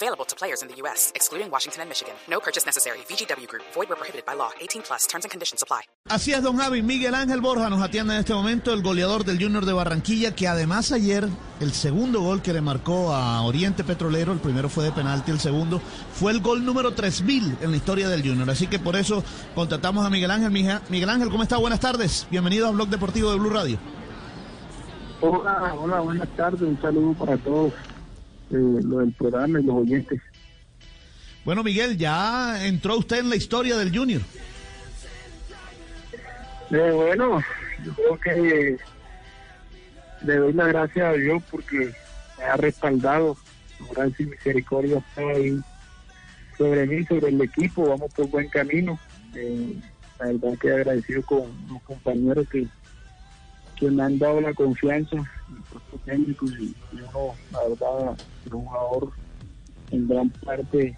Available to players in the U.S., excluding Washington and Michigan. No purchase necessary. VGW Group. Void where prohibited by law. 18 plus. Terms and conditions apply. Así es, don Javi. Miguel Ángel Borja nos atiende en este momento, el goleador del Junior de Barranquilla, que además ayer el segundo gol que le marcó a Oriente Petrolero, el primero fue de penalti, el segundo fue el gol número 3000 en la historia del Junior. Así que por eso contratamos a Miguel Ángel. Miguel Ángel, ¿cómo está? Buenas tardes. Bienvenido a Blog Deportivo de Blue Radio. Hola, hola, buenas tardes. Un saludo para todos lo del programa y los oyentes. Bueno, Miguel, ya entró usted en la historia del Junior. Eh, bueno, yo creo que le doy las gracias a Dios porque me ha respaldado. Gracias y misericordia está ahí sobre mí, sobre el equipo. Vamos por buen camino. Eh, la verdad que agradecido con los compañeros que, que me han dado la confianza, el técnico y, uno, la verdad, el jugador en gran parte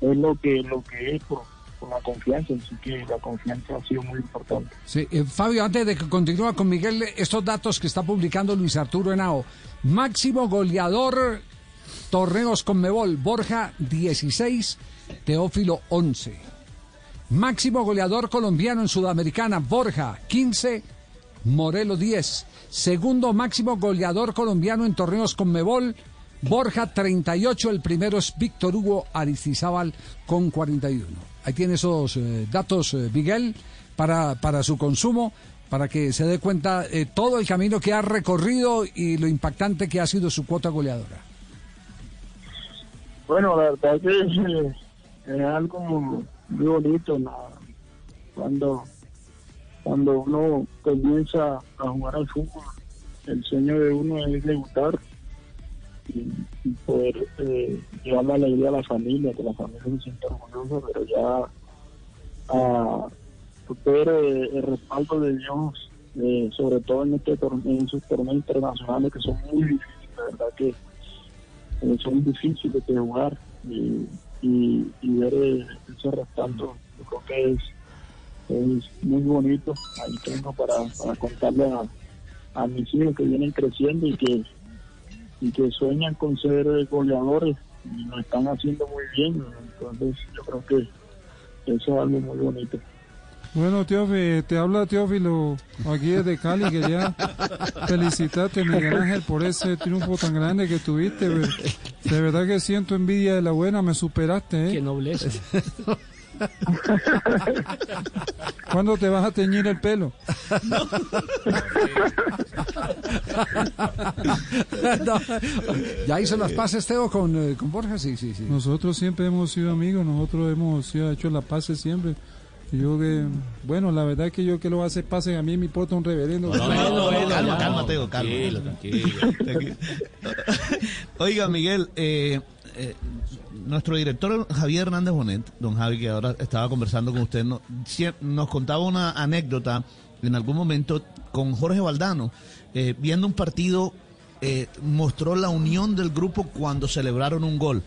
es lo que lo que es por, por, la confianza, así que la confianza ha sido muy importante. Sí, eh, Fabio, antes de que continúe con Miguel, estos datos que está publicando Luis Arturo Henao, máximo goleador, torneos con Mebol, Borja 16, Teófilo 11. Máximo goleador colombiano en Sudamericana, Borja 15, Morelo 10. Segundo máximo goleador colombiano en torneos con Mebol, Borja 38. El primero es Víctor Hugo Aristizábal con 41. Ahí tiene esos eh, datos, eh, Miguel, para, para su consumo, para que se dé cuenta eh, todo el camino que ha recorrido y lo impactante que ha sido su cuota goleadora. Bueno, la verdad que es, es algo muy bonito ¿no? cuando cuando uno comienza a jugar al fútbol el sueño de uno es debutar y, poder eh, llevar la alegría a la familia que la familia se sienta orgullosa pero ya a ver eh, el respaldo de Dios eh, sobre todo en este torneo, en esos torneos internacionales que son muy difíciles la verdad que son difíciles de jugar y y, y ver ese respaldo, yo creo que es, es muy bonito. Ahí tengo para, para contarle a, mis hijos que vienen creciendo y que, y que sueñan con ser goleadores y lo están haciendo muy bien. Entonces yo creo que eso es algo muy bonito. Bueno, Teófilo, te habla Teófilo aquí desde Cali. Quería felicitarte, Miguel Ángel, por ese triunfo tan grande que tuviste. De verdad que siento envidia de la buena, me superaste. ¿eh? Qué nobleza. ¿Cuándo te vas a teñir el pelo? no. ¿Ya hizo las paces, Teo, con, eh, con Borja? Sí, sí, sí. Nosotros siempre hemos sido amigos, nosotros hemos sido, hecho las paces siempre. Yo que, bueno, la verdad es que yo que lo hace pase a mí me importa un reverendo. No, no, no, no, calma, calma, Teo, calma. Tranquilo, tranquilo. Oiga, Miguel, eh, eh, nuestro director Javier Hernández Bonet, don Javi, que ahora estaba conversando con usted, nos, nos contaba una anécdota en algún momento con Jorge Valdano, eh, viendo un partido, eh, mostró la unión del grupo cuando celebraron un gol.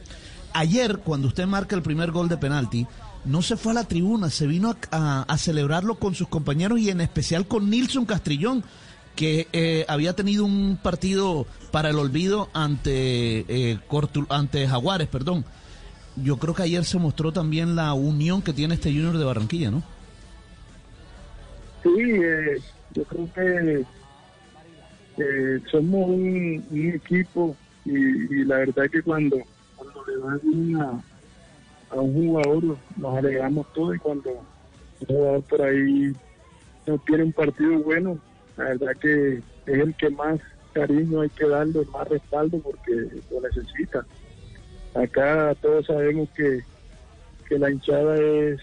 Ayer, cuando usted marca el primer gol de penalti, no se fue a la tribuna, se vino a, a, celebrarlo con sus compañeros y en especial con Nilson Castrillón, que eh, había tenido un partido para el olvido ante, eh, ante Jaguares, perdón. Yo creo que ayer se mostró también la unión que tiene este Junior de Barranquilla, ¿no? Sí, eh, yo creo que eh, somos un, equipo y, y, la verdad que cuando, cuando le dan una a un jugador nos alegramos todos y cuando un jugador por ahí no tiene un partido bueno, la verdad que es el que más cariño hay que darle, más respaldo porque lo necesita. Acá todos sabemos que, que la hinchada es,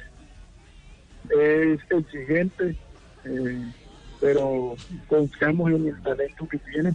es exigente, eh, pero confiamos en el talento que tiene.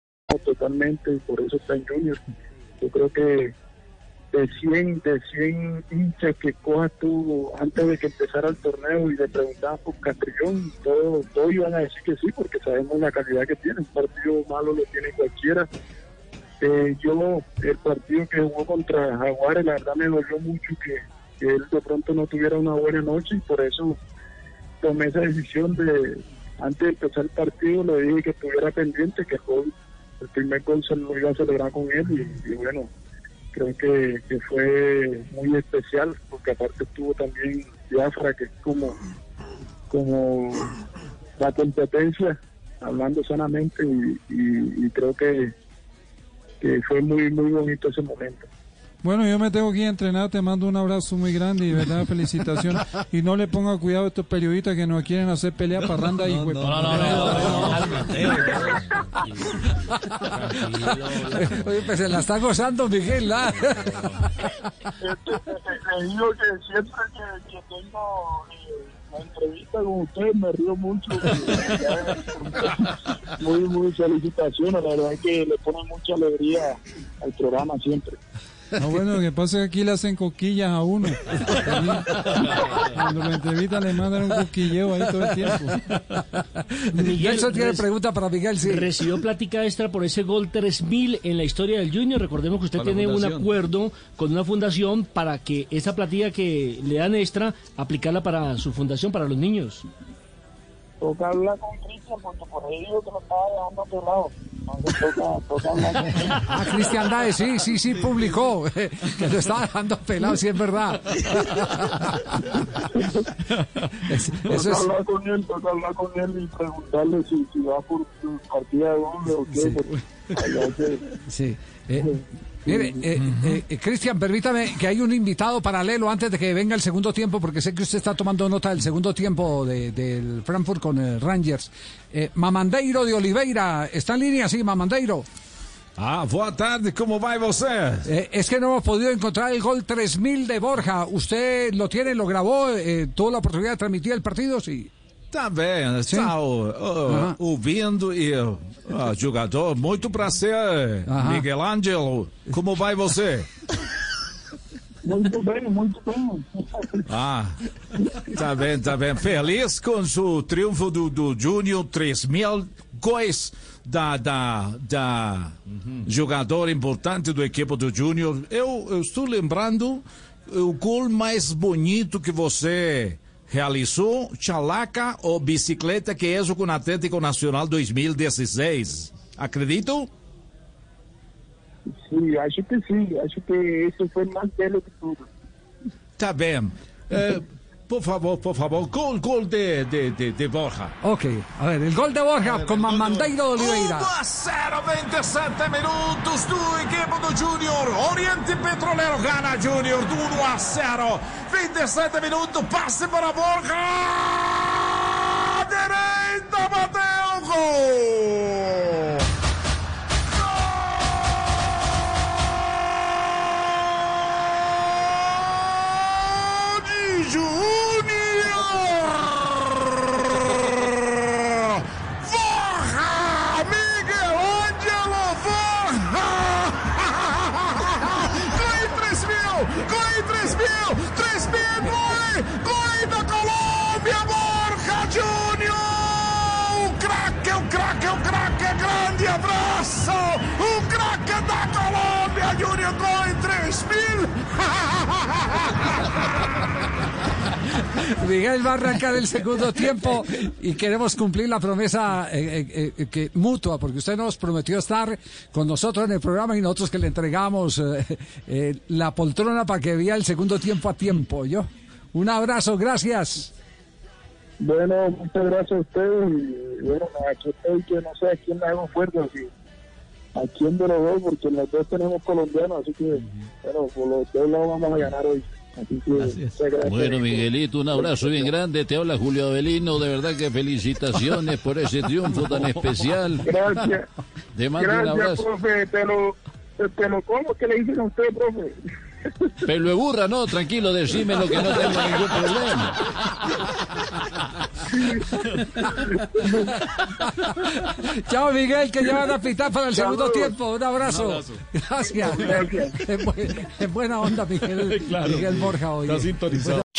Totalmente, y por eso está en Junior. Yo creo que de 100, de 100 hinchas que cojas tú antes de que empezara el torneo y le preguntabas por Castrillón, todos todo iban a decir que sí, porque sabemos la calidad que tiene. Un partido malo lo tiene cualquiera. Eh, yo, el partido que jugó contra Jaguares, la verdad me dolió mucho que, él de pronto no tuviera una buena noche y por eso tomé esa decisión de, antes de empezar el partido, le dije que estuviera pendiente, que fue el primer gol se lo iba a celebrar con él y, bueno, creo que, fue muy especial porque aparte estuvo también Biafra, que es como, como la competencia, hablando sanamente y creo que, que fue muy, muy bonito ese momento. Bueno, yo me tengo que ir a entrenar, te mando un abrazo muy grande y verdad felicitaciones. Y no le ponga cuidado a estos periodistas que nos quieren hacer pelea parranda y no, no, no, Oye, pues se la está gozando Miguel. ¿ah? Le digo que siempre que, que tengo eh, la entrevista con usted me río mucho. muy, muy felicitaciones, la verdad es que le pone mucha alegría al programa siempre. No, bueno, lo que pasa es que aquí le hacen coquillas a uno. Cuando lo entrevistan le mandan un coquilleo ahí todo el tiempo. Nelson tiene pregunta para Miguel, sí. Recibió plática extra por ese gol 3000 en la historia del Junior. Recordemos que usted tiene un acuerdo con una fundación para que esa platilla que le dan extra, aplicarla para su fundación, para los niños. Toca hablar con Cristian porque por ahí digo que lo estaba dejando pelado. Entonces toca, Ah, Cristian Dae, sí, sí, sí, publicó que lo estaba dejando pelado, sí es verdad. Es- eso es, hablar con él, hablar con él y preguntarle si, si va por partida de doble o qué. Sí. porque allá que- sí. Eh, mire, eh, eh, Cristian, permítame que hay un invitado paralelo antes de que venga el segundo tiempo, porque sé que usted está tomando nota del segundo tiempo de- del Frankfurt con el Rangers. Eh, Mamandeiro de Oliveira, ¿está en línea? Sí, Mamandeiro. Ah, boa tarde, vai você? Eh, es que no hemos podido encontrar el gol 3000 de Borja. ¿Usted lo tiene, lo grabó? Eh, ¿Tuvo la oportunidad de transmitir el partido? Sí. Tá bem, está uh, Aham. ouvindo e jogador, muito prazer, Aham. Miguel Ângelo, como vai você? Muito bem, muito bem. Ah, tá bem, tá bem. Feliz com o triunfo do, do Júnior, 3 mil gols da, da, da jogador importante do equipe do Júnior. Eu, eu estou lembrando o gol mais bonito que você realizou, Chalaca ou bicicleta, que é isso com o Atlético Nacional 2016. Acredito? Sí, acho que sí, acho que ese fue más bello que todo. Tá bem. Eh, por favor, por favor, gol, gol de, de, de, de Borja. Ok, a ver, el gol de Borja con Mamandeiro de Oliveira. 1 a 0, 27 minutos do equipe do Júnior. Oriente Petrolero gana Júnior do 1 a 0. 27 minutos, passe para Borja. Direita, bateu, gol. Abraço! O craque da Colômbia! Júnior! Gol em 3 mil! Miguel va a arrancar el segundo tiempo y queremos cumplir la promesa eh, eh, eh, que mutua, porque usted nos prometió estar con nosotros en el programa y nosotros que le entregamos eh, eh, la poltrona para que vea el segundo tiempo a tiempo. Yo, un abrazo, gracias. Bueno, muchas gracias a ustedes y bueno, aquí estoy que no sé a quién le hago fuerza. Si, a quién de los dos, porque los dos tenemos colombianos, así que, bueno, por los dos lados vamos a ganar hoy. Así que. Bueno, Miguelito, un abrazo bien grande. Te habla Julio Avelino. De verdad que felicitaciones por ese triunfo tan especial. Gracias. Te mando un Gracias, abrazo. profe. Te lo, te lo como que le dicen a usted, profe. Pelo de burra, no, tranquilo, decime lo que no tengo ningún problema. Chao, Miguel, que ya van a pitar para el segundo tiempo. Un abrazo. Un abrazo. Gracias. Gracias. En, bu- en buena onda, Miguel, Miguel Borja hoy.